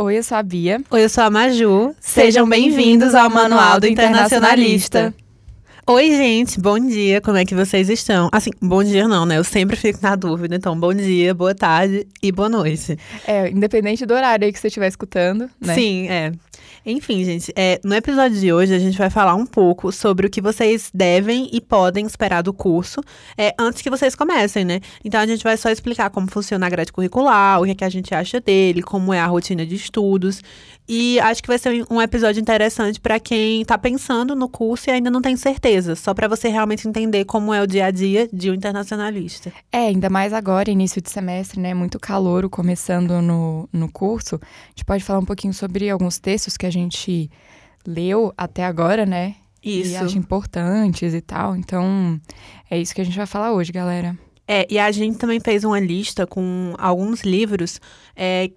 Oi, eu sou a Bia. Oi, eu sou a Maju. Sejam bem-vindos ao Manual do Internacionalista. Oi, gente, bom dia, como é que vocês estão? Assim, bom dia não, né? Eu sempre fico na dúvida, então bom dia, boa tarde e boa noite. É, independente do horário aí que você estiver escutando, né? Sim, é. Enfim, gente, é, no episódio de hoje a gente vai falar um pouco sobre o que vocês devem e podem esperar do curso é, antes que vocês comecem, né? Então a gente vai só explicar como funciona a grade curricular, o que, é que a gente acha dele, como é a rotina de estudos. E acho que vai ser um episódio interessante para quem está pensando no curso e ainda não tem certeza, só para você realmente entender como é o dia a dia de um internacionalista. É, ainda mais agora, início de semestre, né? Muito calor começando no, no curso. A gente pode falar um pouquinho sobre alguns textos que a gente leu até agora, né? Isso. E acha importantes e tal. Então, é isso que a gente vai falar hoje, galera. É, e a gente também fez uma lista com alguns livros é,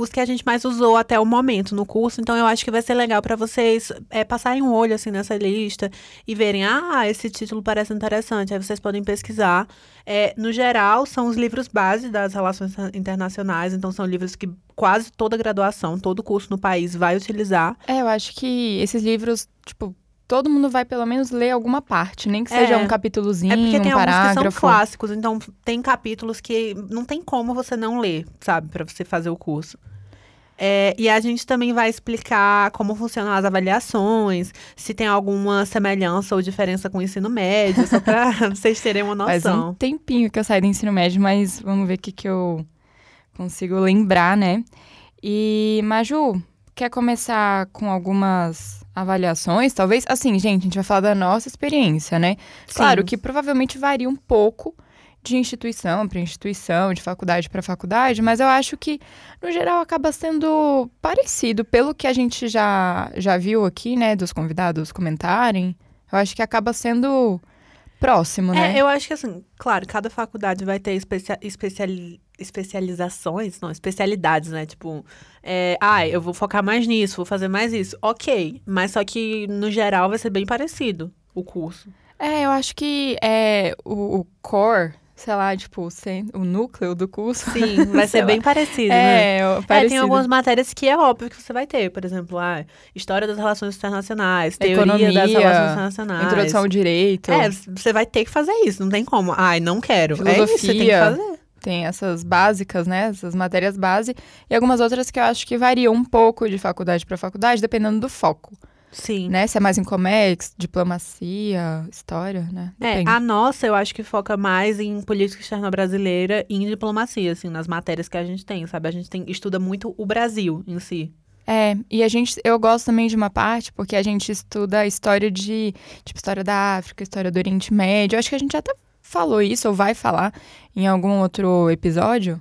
os que a gente mais usou até o momento no curso. Então, eu acho que vai ser legal para vocês é, passarem um olho assim nessa lista e verem, ah, esse título parece interessante. Aí vocês podem pesquisar. É, no geral, são os livros base das relações internacionais. Então, são livros que quase toda graduação, todo curso no país vai utilizar. É, eu acho que esses livros, tipo, todo mundo vai pelo menos ler alguma parte, nem que seja É. um capítulozinho, É porque tem um alguns que parágrafo. são clássicos, então tem capítulos que não tem como você não ler, sabe, para você fazer o curso. É, e a gente também vai explicar como funcionam as avaliações, se tem alguma semelhança ou diferença com o ensino médio, só para vocês terem uma Faz um noção. tempinho que eu saí do ensino médio, mas vamos ver o que, que eu consigo lembrar, né? E, Maju, quer começar com algumas avaliações, talvez? Assim, gente, a gente vai falar da nossa experiência, né? Claro Sim. que provavelmente varia um pouco de instituição para instituição, de faculdade para faculdade, mas eu acho que, no geral, acaba sendo parecido. Pelo que a gente já, já viu aqui, né, dos convidados comentarem, eu acho que acaba sendo próximo, né? É, eu acho que assim, claro, cada faculdade vai ter especia especiali- especializações, não, especialidades, né? Tipo, é, ah, eu vou focar mais nisso, vou fazer mais isso. Ok, mas só que no geral vai ser bem parecido o curso. É, eu acho que é o, o core, sei lá, tipo, o, núcleo do curso. Sim, vai ser bem lá. parecido, né? É, o- É, parecido. tem algumas matérias que é óbvio que você vai ter, por exemplo, ah, história das relações internacionais, teoria das Economia, relações internacionais. Introdução ao direito. É, você vai ter que fazer isso, não tem como. Ai, não quero. É isso, você tem que Filosofia. fazer. Tem essas básicas, né? Essas matérias base. E algumas outras que eu acho que variam um pouco de faculdade para faculdade, dependendo do foco. Sim. Né? Se é mais em comex, diplomacia, história, né? É, Depende. a nossa eu acho que foca mais em política externa brasileira e em diplomacia, assim, nas matérias que a gente tem, sabe? A gente tem, estuda muito o Brasil em si. É, e a gente, eu gosto também de uma parte, porque a gente estuda a história de, tipo, história da África, história do Oriente Médio. Eu acho que a gente até falou isso, ou vai falar, em algum outro episódio.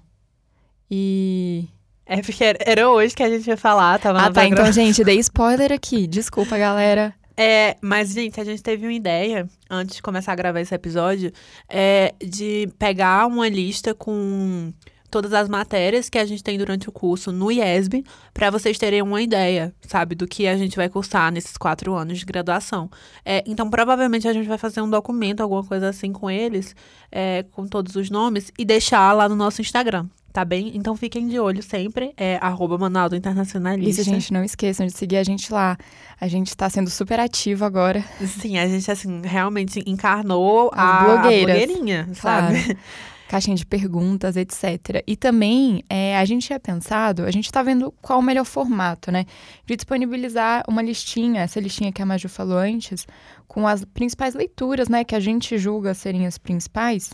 E. É porque era- era hoje que a gente ia falar, tava Ah, tá. Então, gente, dei spoiler aqui. Desculpa, galera. É, mas, gente, a gente teve uma ideia, antes de começar a gravar esse episódio, é, de pegar uma lista com todas as matérias que a gente tem durante o curso no IESB, para vocês terem uma ideia, sabe, do que a gente vai cursar nesses quatro anos de graduação. É, então, provavelmente, a gente vai fazer um documento, alguma coisa assim com eles, é, com todos os nomes, e deixar lá no nosso Instagram. Tá bem? Então fiquem de olho sempre. É arroba Manual do Internacionalista. Isso, gente, não esqueçam de seguir a gente lá. A gente tá sendo super ativo agora. Sim, a gente, assim, realmente encarnou a blogueiras. blogueirinha, sabe? Claro. Caixinha de perguntas, etc. E também, é, a gente tinha pensado, a gente tá vendo qual o melhor formato, né? De disponibilizar uma listinha, essa listinha que a Maju falou antes, com as principais leituras, né? Que a gente julga serem as principais.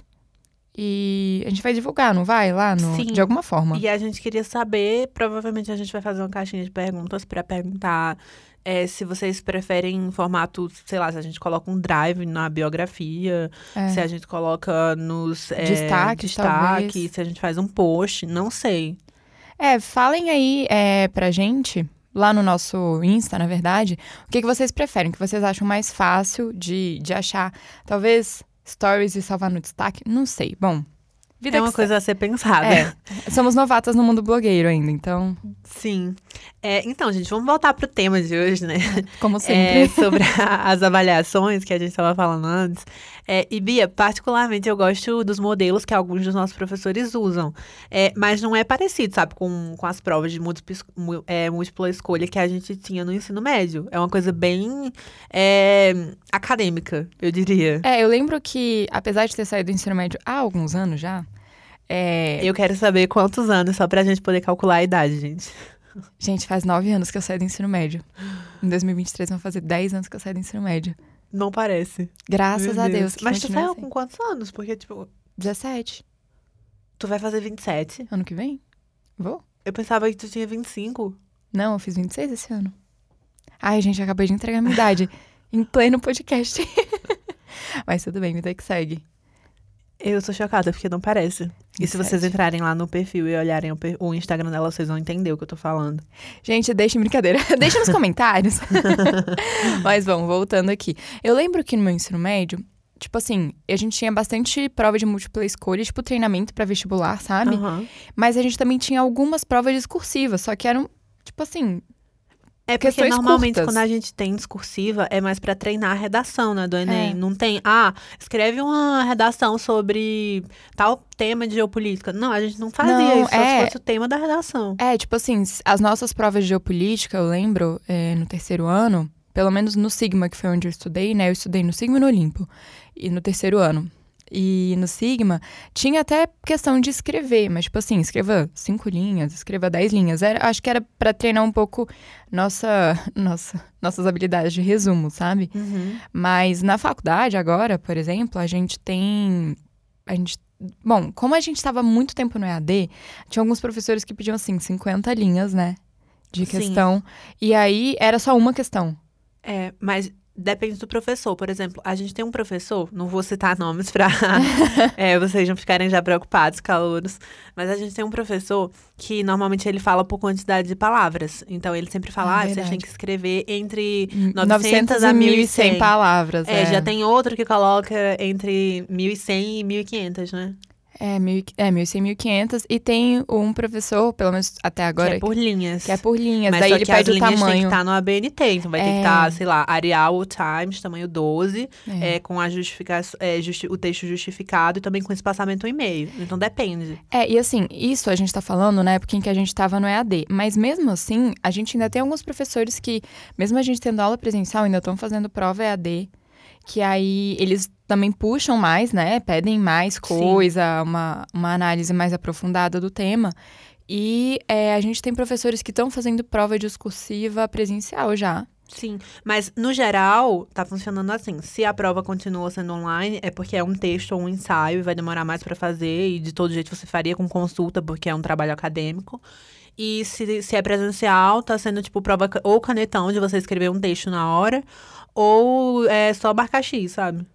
E a gente vai divulgar, não vai? Lá, no, Sim. de alguma forma. E a gente queria saber, provavelmente a gente vai fazer uma caixinha de perguntas pra perguntar é, se vocês preferem em formato, sei lá, se a gente coloca um drive na biografia, É. se a gente coloca nos é, Destaques, destaque, talvez. se a gente faz um post, não sei. É, falem aí é, pra gente, lá no nosso Insta, na verdade, o que, que vocês preferem, o que vocês acham mais fácil de, de achar. Talvez stories e salvar no destaque, não sei. Bom, Vida é uma coisa a ser pensada. É, somos novatas no mundo blogueiro ainda, então, Sim. É, então, gente, vamos voltar pro tema de hoje, né? como É, sempre. sobre a- as avaliações que a gente estava falando antes. É, e Bia, particularmente eu gosto dos modelos que alguns dos nossos professores usam. É, mas não é parecido, sabe, com, com as provas de múltipla, é, múltipla escolha que a gente tinha no ensino médio. É uma coisa bem é, acadêmica, eu diria. É, eu lembro que, apesar de ter saído do ensino médio há alguns anos já, é, Eu quero saber quantos anos, só pra gente poder calcular a idade, gente. gente, faz nove anos que eu saí do ensino médio. Em 2023 vão fazer 10 anos que eu saí do ensino médio. Não parece. Graças Meu a Deus. que Mas tu saiu assim. com quantos anos? Porque, tipo, 17. tu vai fazer 27. Ano que vem? Vou? Eu pensava que tu tinha 25. Não, eu fiz 26 esse ano. Ai, gente, eu acabei de entregar minha idade em pleno podcast. Mas tudo bem, vida que segue. Eu sou chocada, porque não parece. E se vocês 27. entrarem lá no perfil e olharem o, per- o Instagram dela, vocês vão entender o que eu tô falando. Gente, deixem brincadeira. Deixa nos comentários. Mas vamos, voltando aqui. Eu lembro que no meu ensino médio, tipo assim, a gente tinha bastante prova de múltipla escolha, tipo treinamento pra vestibular, sabe? Aham. Mas a gente também tinha algumas provas discursivas, só que eram, tipo assim, É porque normalmente curtas. quando a gente tem discursiva é mais pra treinar a redação, né, do Enem. É. Não tem, ah, escreve uma redação sobre tal tema de geopolítica. Não, a gente não fazia Não, isso, só é. se fosse o tema da redação. É, tipo assim, as nossas provas de geopolítica, eu lembro, é, no terceiro ano, pelo menos no Sigma, que foi onde eu estudei, né? Eu estudei no Sigma e no Olimpo, e no terceiro ano. E no Sigma, tinha até questão de escrever, mas tipo assim, escreva cinco linhas, escreva dez linhas. Era, acho que era pra treinar um pouco nossa, nossa, nossas habilidades de resumo, sabe? Uhum. Mas na faculdade, agora, por exemplo, a gente tem. A gente. Bom, como a gente estava muito tempo no EAD, tinha alguns professores que pediam, assim, 50 linhas, né? De Sim. questão. E aí era só uma questão. É, mas depende do professor. Por exemplo, a gente tem um professor, não vou citar nomes pra é, vocês não ficarem já preocupados, calouros, mas a gente tem um professor que normalmente ele fala por quantidade de palavras. Então ele sempre fala, Ah, ah, vocês têm que escrever entre 900 900 a e 1100 1.100 palavras. É, já tem outro que coloca entre 1.100 e 1.500, né? É, mil, e- é 1.100, 1.500. E tem um professor, pelo menos até agora, que é por linhas. que é por linhas. Mas Daí só ele pede o linhas tem que tamanho. estar no ABNT, então vai ter que É. estar, sei lá, Arial Times, tamanho 12, É. é, com a justifica é, justi- o texto justificado e também com espaçamento e meio. Então depende. É, e assim, isso a gente tá falando na época em que a gente tava no EAD. Mas mesmo assim, a gente ainda tem alguns professores que, mesmo a gente tendo aula presencial, ainda estão fazendo prova EAD. Que aí eles também puxam mais, né? Pedem mais coisa, uma, uma análise mais aprofundada do tema. E é, a gente tem professores que estão fazendo prova discursiva presencial já. Sim, mas no geral tá funcionando assim. Se a prova continua sendo online, é porque é um texto ou um ensaio e vai demorar mais pra fazer e de todo jeito você faria com consulta porque é um trabalho acadêmico. E se, se é presencial, tá sendo tipo prova ou canetão de você escrever um texto na hora ou é só marcar X, sabe?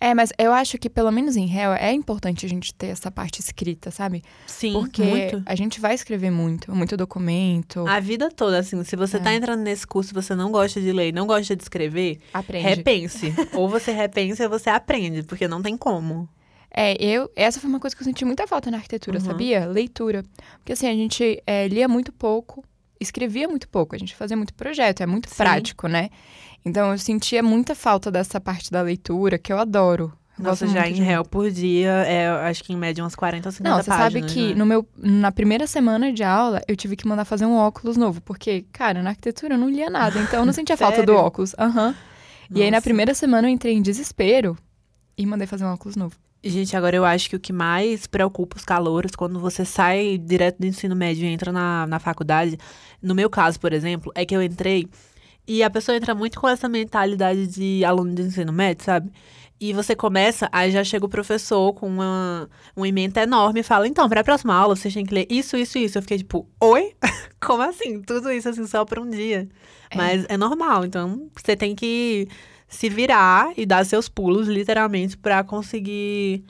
É, mas eu acho que, pelo menos em réu, é importante a gente ter essa parte escrita, sabe? Sim, Porque muito. a gente vai escrever muito, muito documento. A vida toda, assim, se você tá entrando nesse curso e você não gosta de ler, não gosta de escrever, Aprende. repense. ou você repensa ou você aprende, porque não tem como. É, eu. Essa foi uma coisa que eu senti muita falta na arquitetura, Uhum. sabia? Leitura. Porque assim, a gente é, lia muito pouco, escrevia muito pouco, a gente fazia muito projeto, é muito Sim. prático, né? Então eu sentia muita falta dessa parte da leitura, que eu adoro. Eu Nossa, já em réu por dia, é, acho que em média umas 40 ou 50 Não, você sabe páginas, que né? no meu, na primeira semana de aula, eu tive que mandar fazer um óculos novo, porque, cara, na arquitetura eu não lia nada, então eu não sentia falta do óculos. Aham. E aí, na primeira semana, eu entrei em desespero e mandei fazer um óculos novo. Gente, agora eu acho que o que mais preocupa os calouros quando você sai direto do ensino médio e entra na, na faculdade, no meu caso, por exemplo, é que eu entrei e a pessoa entra muito com essa mentalidade de aluno de ensino médio, sabe? E você começa, aí já chega o professor com uma, uma emenda enorme e fala: então, para a próxima aula vocês têm que ler isso, isso, isso. Eu fiquei tipo: oi? Como assim? Tudo isso assim só para um dia. É. Mas é normal, então você tem que se virar e dar seus pulos, literalmente, pra conseguir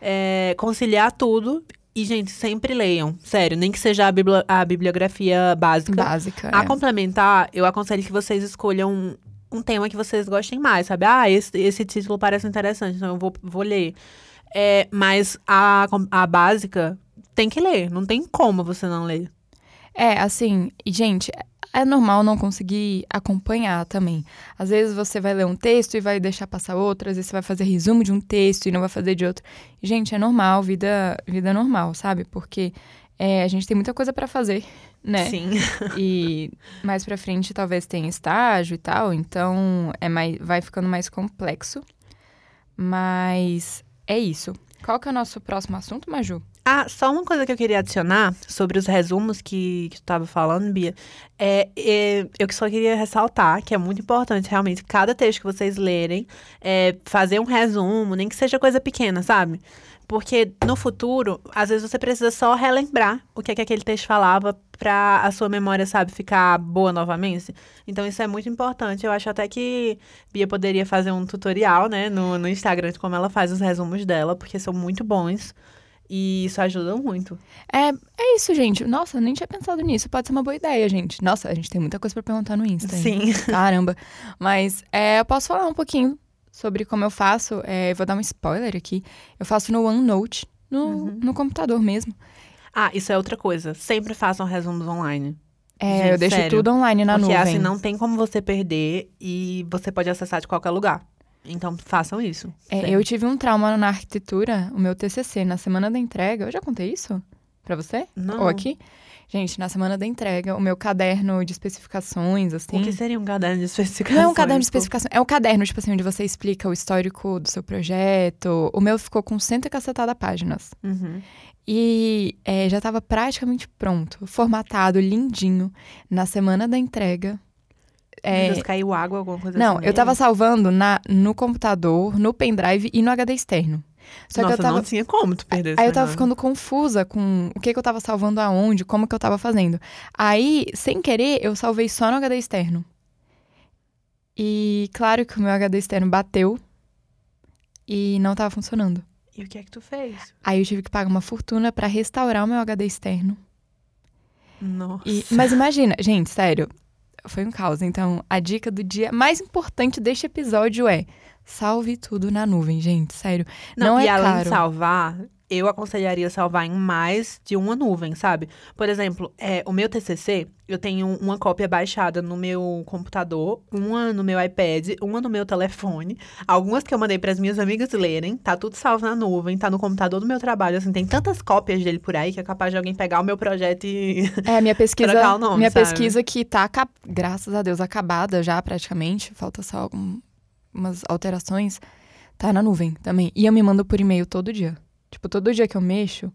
é, conciliar tudo. E, gente, sempre leiam. Sério, nem que seja a, bibli- a bibliografia básica. Básica. A é. complementar, eu aconselho que vocês escolham um, um tema que vocês gostem mais, sabe? Ah, esse, esse título parece interessante, então eu vou, vou ler. É, mas a, a básica tem que ler, não tem como você não ler. É, assim, gente, é normal não conseguir acompanhar também. Às vezes você vai ler um texto e vai deixar passar outro, às vezes você vai fazer resumo de um texto e não vai fazer de outro. Gente, é normal, vida, vida normal, sabe? Porque é, a gente tem muita coisa para fazer, né? Sim. E mais pra frente talvez tenha estágio e tal, então é mais, vai ficando mais complexo. Mas é isso. Qual que é o nosso próximo assunto, Maju? Ah, só uma coisa que eu queria adicionar sobre os resumos que, que tu estava falando, Bia. É, é, eu só queria ressaltar que é muito importante, realmente, cada texto que vocês lerem, é, fazer um resumo, nem que seja coisa pequena, sabe? Porque no futuro, às vezes você precisa só relembrar o que, é que aquele texto falava para a sua memória, sabe, ficar boa novamente. Então isso é muito importante. Eu acho até que Bia poderia fazer um tutorial, né, no, no Instagram de como ela faz os resumos dela, porque são muito bons. E isso ajuda muito. É, é isso, gente. Nossa, nem tinha pensado nisso. Pode ser uma boa ideia, gente. Nossa, a gente tem muita coisa para perguntar no Insta. Sim. Caramba. Mas é, eu posso falar um pouquinho sobre como eu faço. É, vou dar um spoiler aqui. Eu faço no OneNote, no, uhum. no computador mesmo. Ah, isso é outra coisa. Sempre façam resumos online. É, Gente, eu deixo sério. tudo online na Porque, nuvem. Porque assim, não tem como você perder e você pode acessar de qualquer lugar. Então, façam isso. É, eu tive um trauma na arquitetura, o meu TCC, na semana da entrega. Eu já contei isso pra você? Não. Ou aqui? Gente, na semana da entrega, o meu caderno de especificações, assim. O que seria um caderno de especificações? Não é um caderno de especificações, é um caderno, tipo assim, onde você explica o histórico do seu projeto. O meu ficou com cento e cacetada páginas. Uhum. E é, já estava praticamente pronto, formatado, lindinho. Na semana da entrega, é... Deus, caiu água, alguma coisa não, assim? Não, eu tava salvando na, no computador, no pendrive e no HD externo. Só Nossa, que eu tava... não tinha como tu perder Aí eu tava ficando confusa com o que, que eu tava salvando aonde, como que eu tava fazendo. Aí, sem querer, eu salvei só no HD externo. E claro que o meu HD externo bateu e não tava funcionando. E o que é que tu fez? Aí eu tive que pagar uma fortuna para restaurar o meu HD externo. Nossa. E, mas imagina, gente, sério, foi um caos. Então, a dica do dia mais importante deste episódio é salve tudo na nuvem, gente. Sério. Não, não e é além caro. de salvar, eu aconselharia salvar em mais de uma nuvem, sabe? Por exemplo, é, o meu TCC, eu tenho uma cópia baixada no meu computador, uma no meu iPad, uma no meu telefone, algumas que eu mandei para as minhas amigas lerem, tá tudo salvo na nuvem, tá no computador do meu trabalho, assim, tem tantas cópias dele por aí que é capaz de alguém pegar o meu projeto e É, minha pesquisa, o nome, minha sabe? pesquisa que tá, graças a Deus, acabada já praticamente, falta só algumas alterações, tá na nuvem também. E eu me mando por e-mail todo dia. Tipo, todo dia que eu mexo,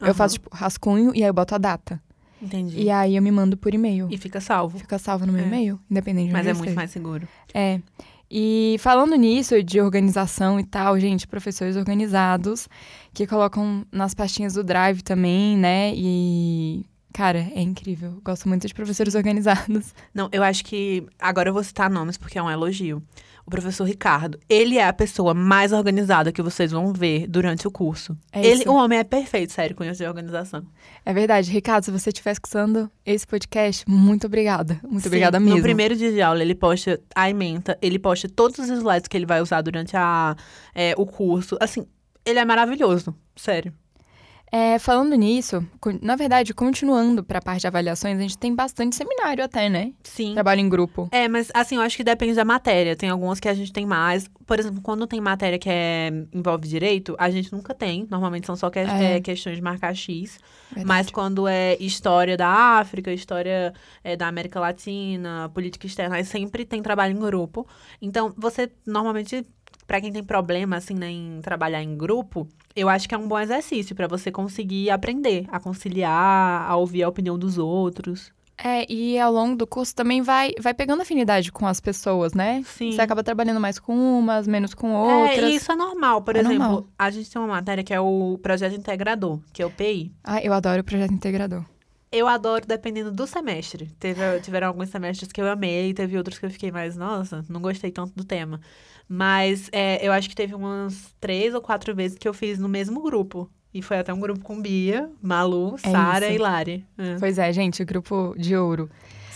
uhum. eu faço, tipo, rascunho e aí eu boto a data. Entendi. E aí eu me mando por e-mail. E fica salvo. Fica salvo no meu é. e-mail, independente de Mas onde é muito esteja. mais seguro. É. E falando nisso, de organização e tal, gente, professores organizados que colocam nas pastinhas do Drive também, né? E. Cara, é incrível. Gosto muito de professores organizados. Não, eu acho que. Agora eu vou citar nomes porque é um elogio o professor Ricardo. Ele é a pessoa mais organizada que vocês vão ver durante o curso. É ele, o homem é perfeito, sério, com isso de organização. É verdade. Ricardo, se você estiver escutando esse podcast, muito obrigada. Muito Sim, obrigada mesmo. No primeiro dia de aula, ele posta a ementa, ele posta todos os slides que ele vai usar durante a, é, o curso. Assim, ele é maravilhoso, sério. É, falando nisso, na verdade, continuando para a parte de avaliações, a gente tem bastante seminário até, né? Sim. Trabalho em grupo. É, mas assim, eu acho que depende da matéria. Tem algumas que a gente tem mais. Por exemplo, quando tem matéria que é, envolve direito, a gente nunca tem. Normalmente são só que, é. É, questões de marcar X. Verdade. Mas quando é história da África, história é, da América Latina, política externa, aí sempre tem trabalho em grupo. Então, você normalmente para quem tem problema assim né, em trabalhar em grupo, eu acho que é um bom exercício para você conseguir aprender a conciliar, a ouvir a opinião dos outros. É, e ao longo do curso também vai, vai pegando afinidade com as pessoas, né? Sim. Você acaba trabalhando mais com umas, menos com outras. É, e isso é normal. Por é exemplo, normal. a gente tem uma matéria que é o projeto integrador, que é o PI. Ah, eu adoro o projeto integrador. Eu adoro dependendo do semestre. Teve, tiveram alguns semestres que eu amei, teve outros que eu fiquei mais, nossa, não gostei tanto do tema. Mas é, eu acho que teve umas três ou quatro vezes que eu fiz no mesmo grupo. E foi até um grupo com Bia, Malu, É Sara e Lari. É. Pois é, gente, o grupo de ouro.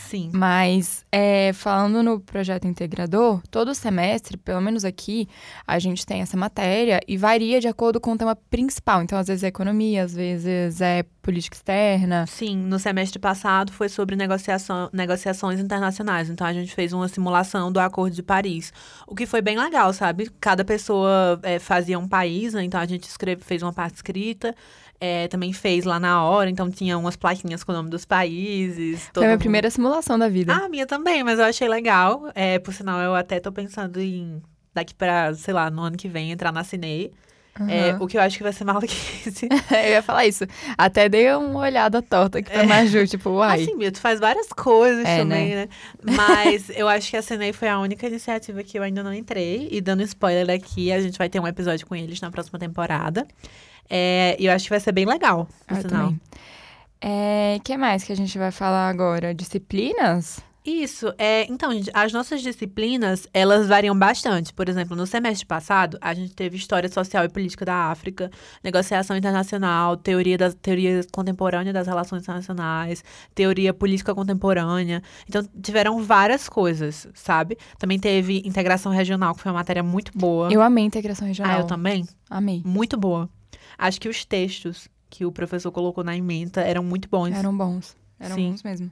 Sim. Mas, é, falando no projeto integrador, todo semestre, pelo menos aqui, a gente tem essa matéria e varia de acordo com o tema principal. Então, às vezes é economia, às vezes é política externa. Sim, no semestre passado foi sobre negociação, negociações internacionais. Então, a gente fez uma simulação do Acordo de Paris. O que foi bem legal, sabe? Cada pessoa é, fazia um país, né? Então, a gente escreve, fez uma parte escrita. É, também fez lá na hora, então tinha umas plaquinhas com o nome dos países. Foi a minha mundo... primeira simulação da vida. Ah, a minha também, mas eu achei legal. É, por sinal, eu até tô pensando em, daqui pra, sei lá, no ano que vem, entrar na Cinei. Uhum. É, o que eu acho que vai ser maluquice. eu ia falar isso. Até dei uma olhada torta aqui pra é. Maju, tipo, uai. Assim, Mil, tu faz várias coisas é, também, né? né? Mas eu acho que a Cinei foi a única iniciativa que eu ainda não entrei. E dando spoiler aqui, a gente vai ter um episódio com eles na próxima temporada. É, e eu acho que vai ser bem legal, por sinal. O é, que mais que a gente vai falar agora? Disciplinas? Isso, é, então, gente, as nossas disciplinas, elas variam bastante. Por exemplo, no semestre passado, a gente teve História Social e Política da África, Negociação Internacional, Teoria, das, teoria Contemporânea das Relações Internacionais, Teoria Política Contemporânea. Então, tiveram várias coisas, sabe? Também teve Integração Regional, que foi uma matéria muito boa. Eu amei Integração Regional. Ah, eu também? Amei. Muito boa. Acho que os textos que o professor colocou na ementa eram muito bons. Eram bons. Eram Sim. bons mesmo.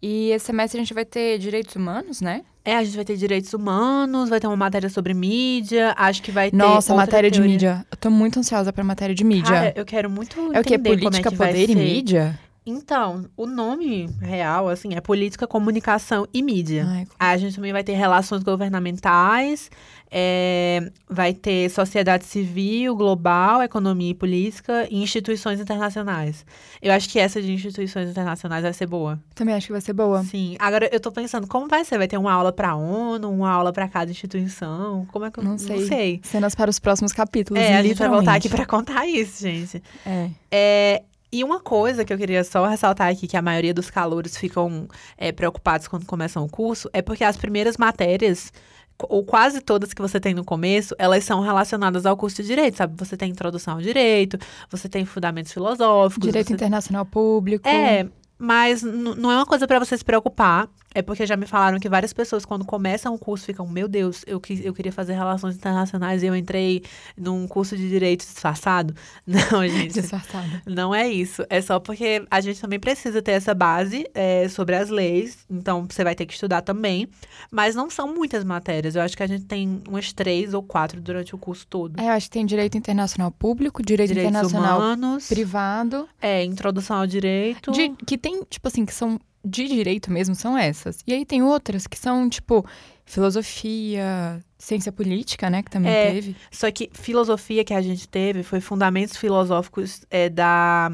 E esse semestre a gente vai ter direitos humanos, né? É, a gente vai ter direitos humanos, vai ter uma matéria sobre mídia, acho que vai ter. Nossa, matéria teoria. de mídia. Eu tô muito ansiosa pra matéria de mídia. Cara, eu quero muito. É o que? Política, é poder e mídia? Então, o nome real, assim, é Política, Comunicação e Mídia. Ai, a gente também vai ter relações governamentais, é, vai ter sociedade civil, global, economia e política e instituições internacionais. Eu acho que essa de instituições internacionais vai ser boa. Também acho que vai ser boa. Sim. Agora, eu tô pensando, como vai ser? Vai ter uma aula pra ONU, uma aula pra cada instituição? Como é que eu não sei? Não sei. Cenas para os próximos capítulos. É, a gente vai voltar aqui pra contar isso, gente. É. É, e uma coisa que eu queria só ressaltar aqui, que a maioria dos calouros ficam é, preocupados quando começam o curso, é porque as primeiras matérias, ou quase todas que você tem no começo, elas são relacionadas ao curso de Direito, sabe? Você tem introdução ao Direito, você tem fundamentos filosóficos. Direito você... Internacional Público. É, mas não é uma coisa para você se preocupar. É porque já me falaram que várias pessoas, quando começam o curso, ficam: Meu Deus, eu, que, eu queria fazer relações internacionais e eu entrei num curso de direito disfarçado. Não, gente. disfarçado. Não é isso. É só porque a gente também precisa ter essa base é, sobre as leis. Então, você vai ter que estudar também. Mas não são muitas matérias. Eu acho que a gente tem umas três ou quatro durante o curso todo. É, eu acho que tem direito internacional público, direito Direitos internacional humanos, privado. É, introdução ao direito. De, que tem, tipo assim, que são de direito mesmo são essas. E aí tem outras que são, tipo, filosofia, ciência política, né, que também é, teve. Só que filosofia que a gente teve foi fundamentos filosóficos é, da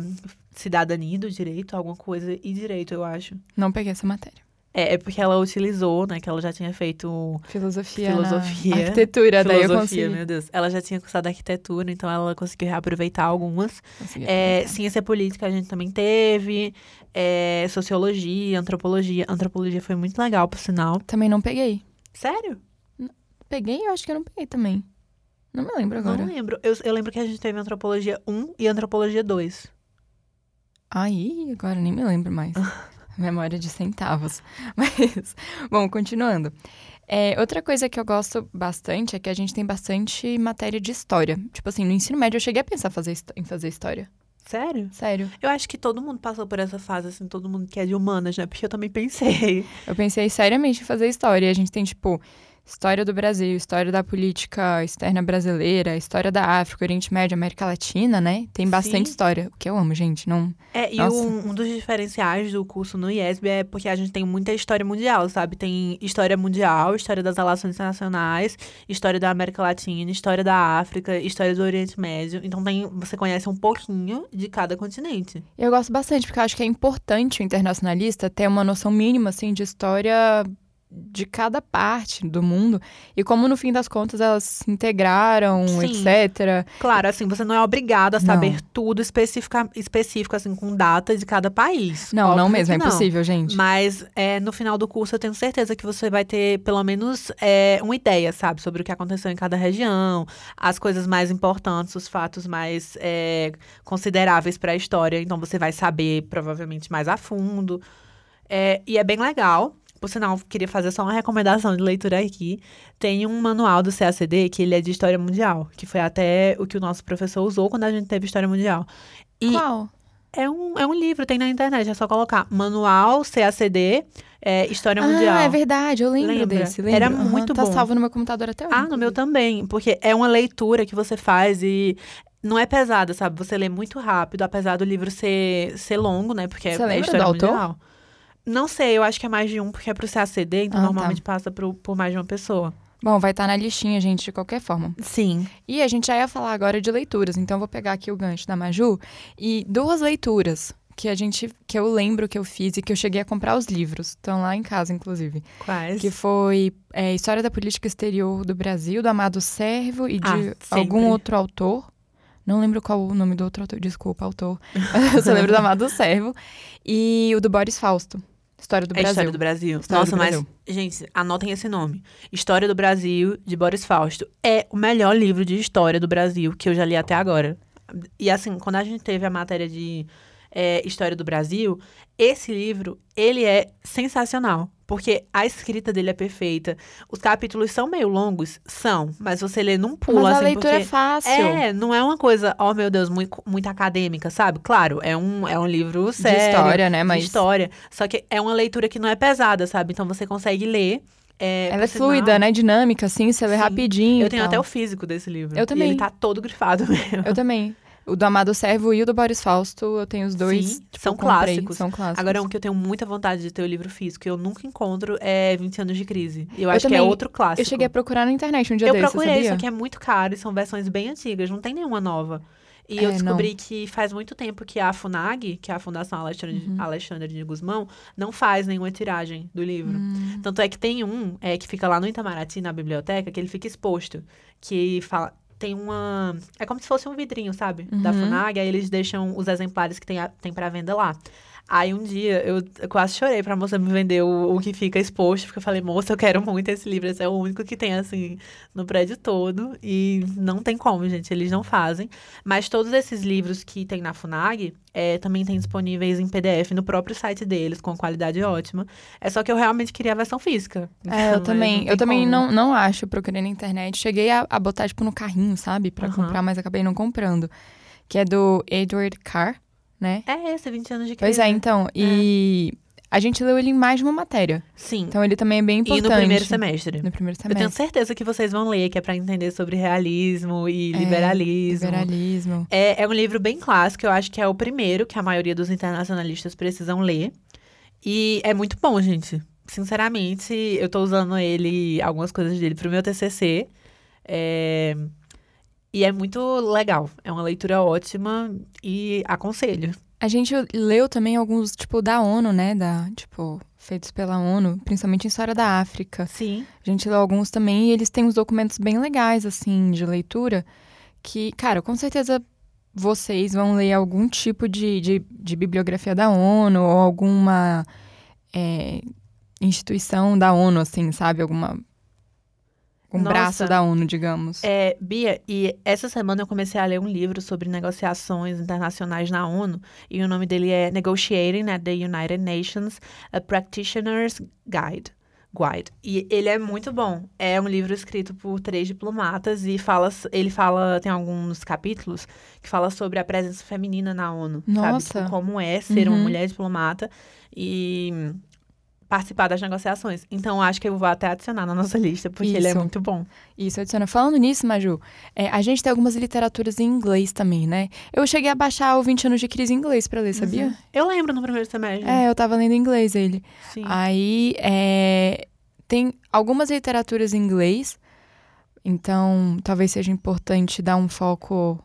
cidadania do direito, alguma coisa, e direito, eu acho. Não peguei essa matéria. É, é porque ela utilizou, né? Que ela já tinha feito filosofia, filosofia, arquitetura, daí eu consegui. meu Deus. Ela já tinha cursado arquitetura, então ela conseguiu reaproveitar algumas. É, ciência política a gente também teve, é, sociologia, antropologia. Antropologia foi muito legal, por sinal. Também não peguei. Sério? peguei? Eu acho que eu não peguei também. Não me lembro agora. Não lembro. Eu, eu lembro que a gente teve antropologia 1 e antropologia 2. Aí, agora nem me lembro mais. Memória de centavos. Mas, bom, continuando. É, outra coisa que eu gosto bastante é que a gente tem bastante matéria de história. Tipo assim, no ensino médio eu cheguei a pensar fazer, em fazer história. Sério? Sério. Eu acho que todo mundo passou por essa fase, assim, todo mundo que é de humanas, né? Porque eu também pensei. Eu pensei seriamente em fazer história. E a gente tem, tipo, História do Brasil, história da política externa brasileira, história da África, Oriente Médio, América Latina, né? Tem bastante Sim. história, o que eu amo, gente. Não... É, e um, um, dos diferenciais do curso no IESB é porque a gente tem muita história mundial, sabe? Tem história mundial, história das relações internacionais, história da América Latina, história da África, história do Oriente Médio. Então tem, você conhece um pouquinho de cada continente. Eu gosto bastante, porque eu acho que é importante o internacionalista ter uma noção mínima, assim, de história de cada parte do mundo e como no fim das contas elas se integraram, Sim. etc. Claro, assim, você não é obrigado a saber não. tudo específica, específico, assim, com data de cada país. Não, Óbvio não mesmo, é impossível, gente. Mas é, no final do curso eu tenho certeza que você vai ter pelo menos é, uma ideia, sabe, sobre o que aconteceu em cada região, as coisas mais importantes, os fatos mais é, consideráveis para a história. Então você vai saber provavelmente mais a fundo. É, e é bem legal. Por sinal, queria fazer só uma recomendação de leitura aqui. Tem um manual do CACD que ele é de História Mundial, que foi até o que o nosso professor usou quando a gente teve História Mundial. E Qual? é um, é um livro, tem na internet, é só colocar Manual CACD é, História Mundial. Ah, é verdade, eu lembro Lembra? desse. Lembro. Era Aham, muito tá bom. salvo no meu computador até hoje. Ah, no meu também, porque é uma leitura que você faz e não é pesada, sabe? Você lê muito rápido, apesar do livro ser, ser longo, né? Porque Você é história do autor? Não sei, eu acho que é mais de um, porque é pro CACD, então Ah, tá. normalmente passa pro, por mais de uma pessoa. Bom, vai estar na listinha, gente, de qualquer forma. Sim. E a gente já ia falar agora de leituras, então eu vou pegar aqui o gancho da Maju e duas leituras que a gente que eu lembro que eu fiz e que eu cheguei a comprar os livros, estão lá em casa inclusive, Quais? que foi é, História da Política Exterior do Brasil do Amado Servo e de Ah, algum outro autor. Não lembro qual o nome do outro autor, desculpa, autor. eu só lembro do Amado Servo e o do Boris Fausto, História do É Brasil. História do Brasil. História Nossa, do mas, Brasil. gente, anotem esse nome. História do Brasil, de Boris Fausto. É o melhor livro de história do Brasil que eu já li até agora. E assim, quando a gente teve a matéria de é, História do Brasil, esse livro, ele é sensacional. Porque a escrita dele é perfeita. Os capítulos são meio longos? São. Mas você lê num pulo, Mas a assim, leitura porque... é fácil. É, não é uma coisa, oh meu Deus, muito, muito acadêmica, sabe? Claro, é um, é um livro sério. de história, né? de Mas história. Só que é uma leitura que não é pesada, sabe? Então você consegue ler. É, ela é fluida, né? Dinâmica, assim, você lê Sim. rapidinho. Eu e tenho tal. até o físico desse livro. Eu E também. ele tá todo grifado mesmo. Eu também. O do Amado Servo e o do Boris Fausto, eu tenho os dois. Sim, tipo, são comprei, clássicos. São clássicos. Agora, um que eu tenho muita vontade de ter o livro físico, que eu nunca encontro, é 20 anos de crise. Eu, Eu acho que é também. outro clássico. eu cheguei a procurar na internet um dia Eu desse, procurei, sabia? só que é muito caro e são versões bem antigas, não tem nenhuma nova. E eu É, descobri que faz muito tempo que a FUNAG, que é a Fundação Alexandre, Uhum. Alexandre de Guzmão, não faz nenhuma tiragem do livro. Hum. Tanto é que tem um é, que fica lá no Itamaraty, na biblioteca, que ele fica exposto. Que fala. Tem uma. É como se fosse um vidrinho, sabe? Da Uhum. FUNAG, aí eles deixam os exemplares que tem, a, tem pra venda lá. Aí um dia eu, quase chorei pra moça me vender o, o que fica exposto, porque eu falei, moça, eu quero muito esse livro, esse é o único que tem, assim, no prédio todo. E não tem como, gente, eles não fazem. Mas todos esses livros que tem na FUNAG é, também tem disponíveis em PDF no próprio site deles, com qualidade ótima. É só que eu realmente queria a versão física. É, Então, eu também. eu também como. não, não acho, procurei na internet. Cheguei a, a botar, tipo, no carrinho, sabe? Pra Aham. comprar, mas acabei não comprando. Que é do Edward Carr, né? É esse, 20 anos de Pois crise. é, então. E a gente leu ele em mais de uma matéria. Sim. Então ele também é bem e importante. no primeiro semestre. No primeiro Eu tenho semestre. certeza que vocês vão ler, que é pra entender sobre realismo e É, liberalismo. Liberalismo. É, é um livro bem clássico, eu acho que é o primeiro que a maioria dos internacionalistas precisam ler. E é muito bom, gente. Sinceramente, eu tô usando ele, algumas coisas dele pro meu TCC. É, E é muito legal. É uma leitura ótima e aconselho. A gente leu também alguns, tipo, da ONU, né? Da, tipo, feitos pela ONU, principalmente em história da África. Sim. A gente leu alguns também e eles têm uns documentos bem legais, assim, de leitura, que, cara, com certeza vocês vão ler algum tipo de, de, de bibliografia da ONU ou alguma é, instituição da ONU, assim, sabe? Alguma. Um Nossa. braço da ONU, digamos. É, Bia, e essa semana eu comecei a ler um livro sobre negociações internacionais na ONU, e o nome dele é Negotiating at the United Nations, a Practitioner's Guide. Guide. E ele é muito bom. É um livro escrito por três diplomatas e fala, ele fala, tem alguns capítulos que fala sobre a presença feminina na ONU, sabe? Nossa. Tipo, como é ser uma Uhum. mulher diplomata e participar das negociações. Então, acho que eu vou até adicionar na nossa lista, porque ele é Isso. muito bom. Isso, adiciona. Falando nisso, Maju, é, a gente tem algumas literaturas em inglês também, né? Eu cheguei a baixar o 20 anos de crise em inglês pra ler, sabia? Uhum. Eu lembro no primeiro semestre. É, eu tava lendo em inglês ele. Sim. Aí, é, tem algumas literaturas em inglês, então talvez seja importante dar um foco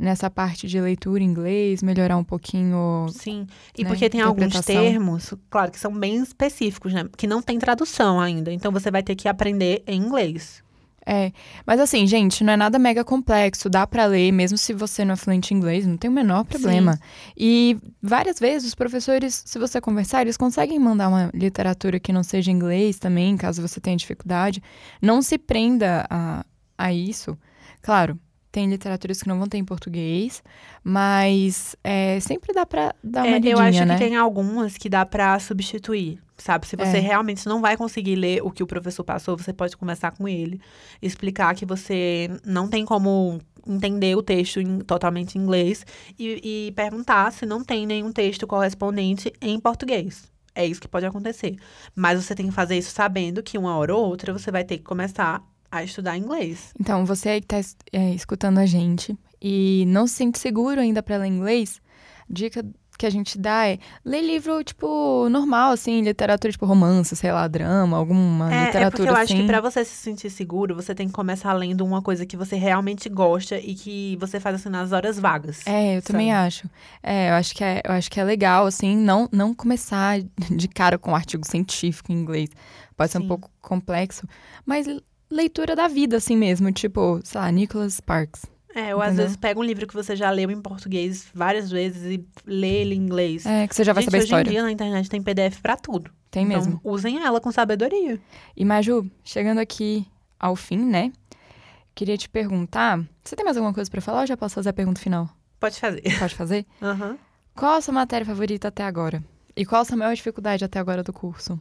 nessa parte de leitura em inglês, melhorar um pouquinho. Sim. E né, porque tem alguns termos, claro, que são bem específicos, né? Que não tem tradução ainda. Então você vai ter que aprender em inglês. É, mas assim, gente, não é nada mega complexo, dá pra ler, mesmo se você não é fluente em inglês, não tem o menor problema. E várias vezes os professores, se você conversar, eles conseguem mandar uma literatura que não seja em inglês também, caso você tenha dificuldade. Não se prenda a, a isso. Claro, tem literaturas que não vão ter em português, mas é, sempre dá pra dar uma É, lidinha, eu acho né? que tem algumas que dá pra substituir, sabe? Se você É. realmente não vai conseguir ler o que o professor passou, você pode conversar com ele, explicar que você não tem como entender o texto em- totalmente em inglês e, e perguntar se não tem nenhum texto correspondente em português. É isso que pode acontecer. Mas você tem que fazer isso sabendo que uma hora ou outra você vai ter que começar a estudar inglês. Então, você aí que tá es- é, escutando a gente e não se sente seguro ainda pra ler inglês, dica que a gente dá é ler livro, tipo, normal, assim, literatura, tipo, romance, sei lá, drama, alguma É, é literatura porque eu acho assim. que pra você se sentir seguro, você tem que começar lendo uma coisa que você realmente gosta e que você faz assim nas horas vagas. É, eu também sabe? acho. É, eu acho que é, eu acho que é legal, assim, não, não começar de cara com um artigo científico em inglês. Pode ser um Sim. pouco complexo, mas leitura da vida, assim mesmo, tipo, sei lá, Nicholas Sparks. É, ou às vezes pega um livro que você já leu em português várias vezes e lê ele em inglês. É, que você já vai Gente, saber a hoje história. em dia na internet tem PDF pra tudo. Tem então, mesmo. usem ela com sabedoria. E Maju, chegando aqui ao fim, né? Queria te perguntar, você tem mais alguma coisa pra falar ou já posso fazer a pergunta final? Pode fazer. Pode fazer? Aham. Qual a sua matéria favorita até agora? E qual a sua maior dificuldade até agora do curso?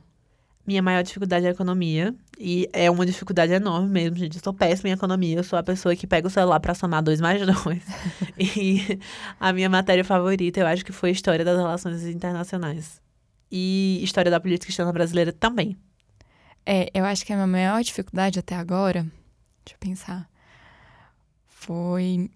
Minha maior dificuldade é a economia. E é uma dificuldade enorme mesmo, gente. Eu sou péssima em economia. Eu sou a pessoa que pega o celular pra somar dois mais dois. e a minha matéria favorita, eu acho que foi História das Relações Internacionais. E História da Política Externa Brasileira também. É, eu acho que a minha maior dificuldade até agora, deixa eu pensar, foi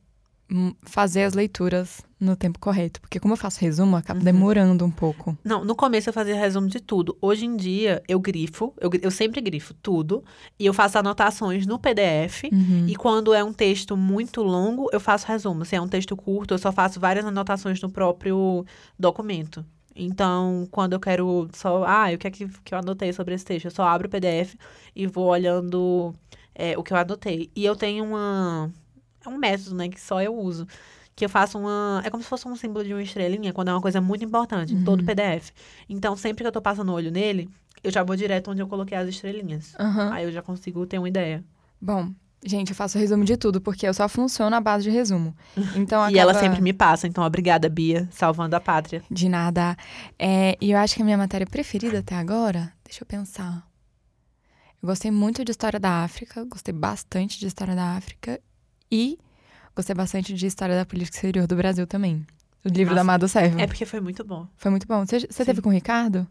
fazer as leituras no tempo correto. Porque como eu faço resumo, acaba Uhum. demorando um pouco. Não, no começo eu fazia resumo de tudo. Hoje em dia, eu grifo, eu, eu sempre grifo tudo. E eu faço anotações no PDF. Uhum. E quando é um texto muito longo, eu faço resumo. Se é um texto curto, eu só faço várias anotações no próprio documento. Então, quando eu quero só. Ah, o que é que, que eu anotei sobre esse texto? Eu só abro o PDF e vou olhando é, o que eu anotei. E eu tenho uma. É um método, né, que só eu uso. Que eu faço uma. É como se fosse um símbolo de uma estrelinha, quando é uma coisa muito importante, em todo Uhum. PDF. Então, sempre que eu tô passando o olho nele, eu já vou direto onde eu coloquei as estrelinhas. Aham. Aí eu já consigo ter uma ideia. Bom, gente, eu faço resumo de tudo, porque eu só funciono à base de resumo. Então, E ela acaba- sempre me passa, então obrigada, Bia, salvando a pátria. De nada. É, e eu acho que a minha matéria preferida até agora, deixa eu pensar. Eu gostei muito de História da África, gostei bastante de História da África e gostei bastante de História da Política Exterior do Brasil também. O livro Nossa, da Amado Servo. É porque foi muito bom. Foi muito bom. Você, você teve com o Ricardo?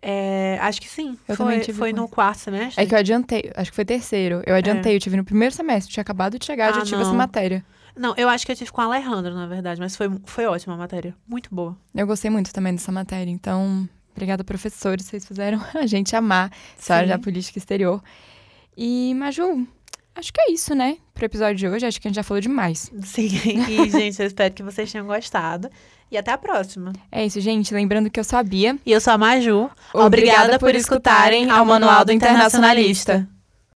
É, acho que sim. Eu foi tive foi no quarto semestre? É que eu adiantei, acho que foi terceiro. Eu adiantei, eu tive no primeiro semestre, tinha acabado de chegar, já É. Ah, tive essa não. matéria. Não, eu acho que eu tive com a Alejandra, na verdade, mas foi, foi ótima a matéria. Muito boa. Eu gostei muito também dessa matéria, então, obrigada, professores, vocês fizeram a gente amar História Sim. da Política Exterior. E, Maju, acho que é isso, né? Pro episódio de hoje, acho que a gente já falou demais. Sim, e, gente, eu espero que vocês tenham gostado. E até a próxima. É isso, gente. Lembrando que eu sou a Bia. E eu sou a Maju. Obrigada por escutarem ao Manual do Internacionalista.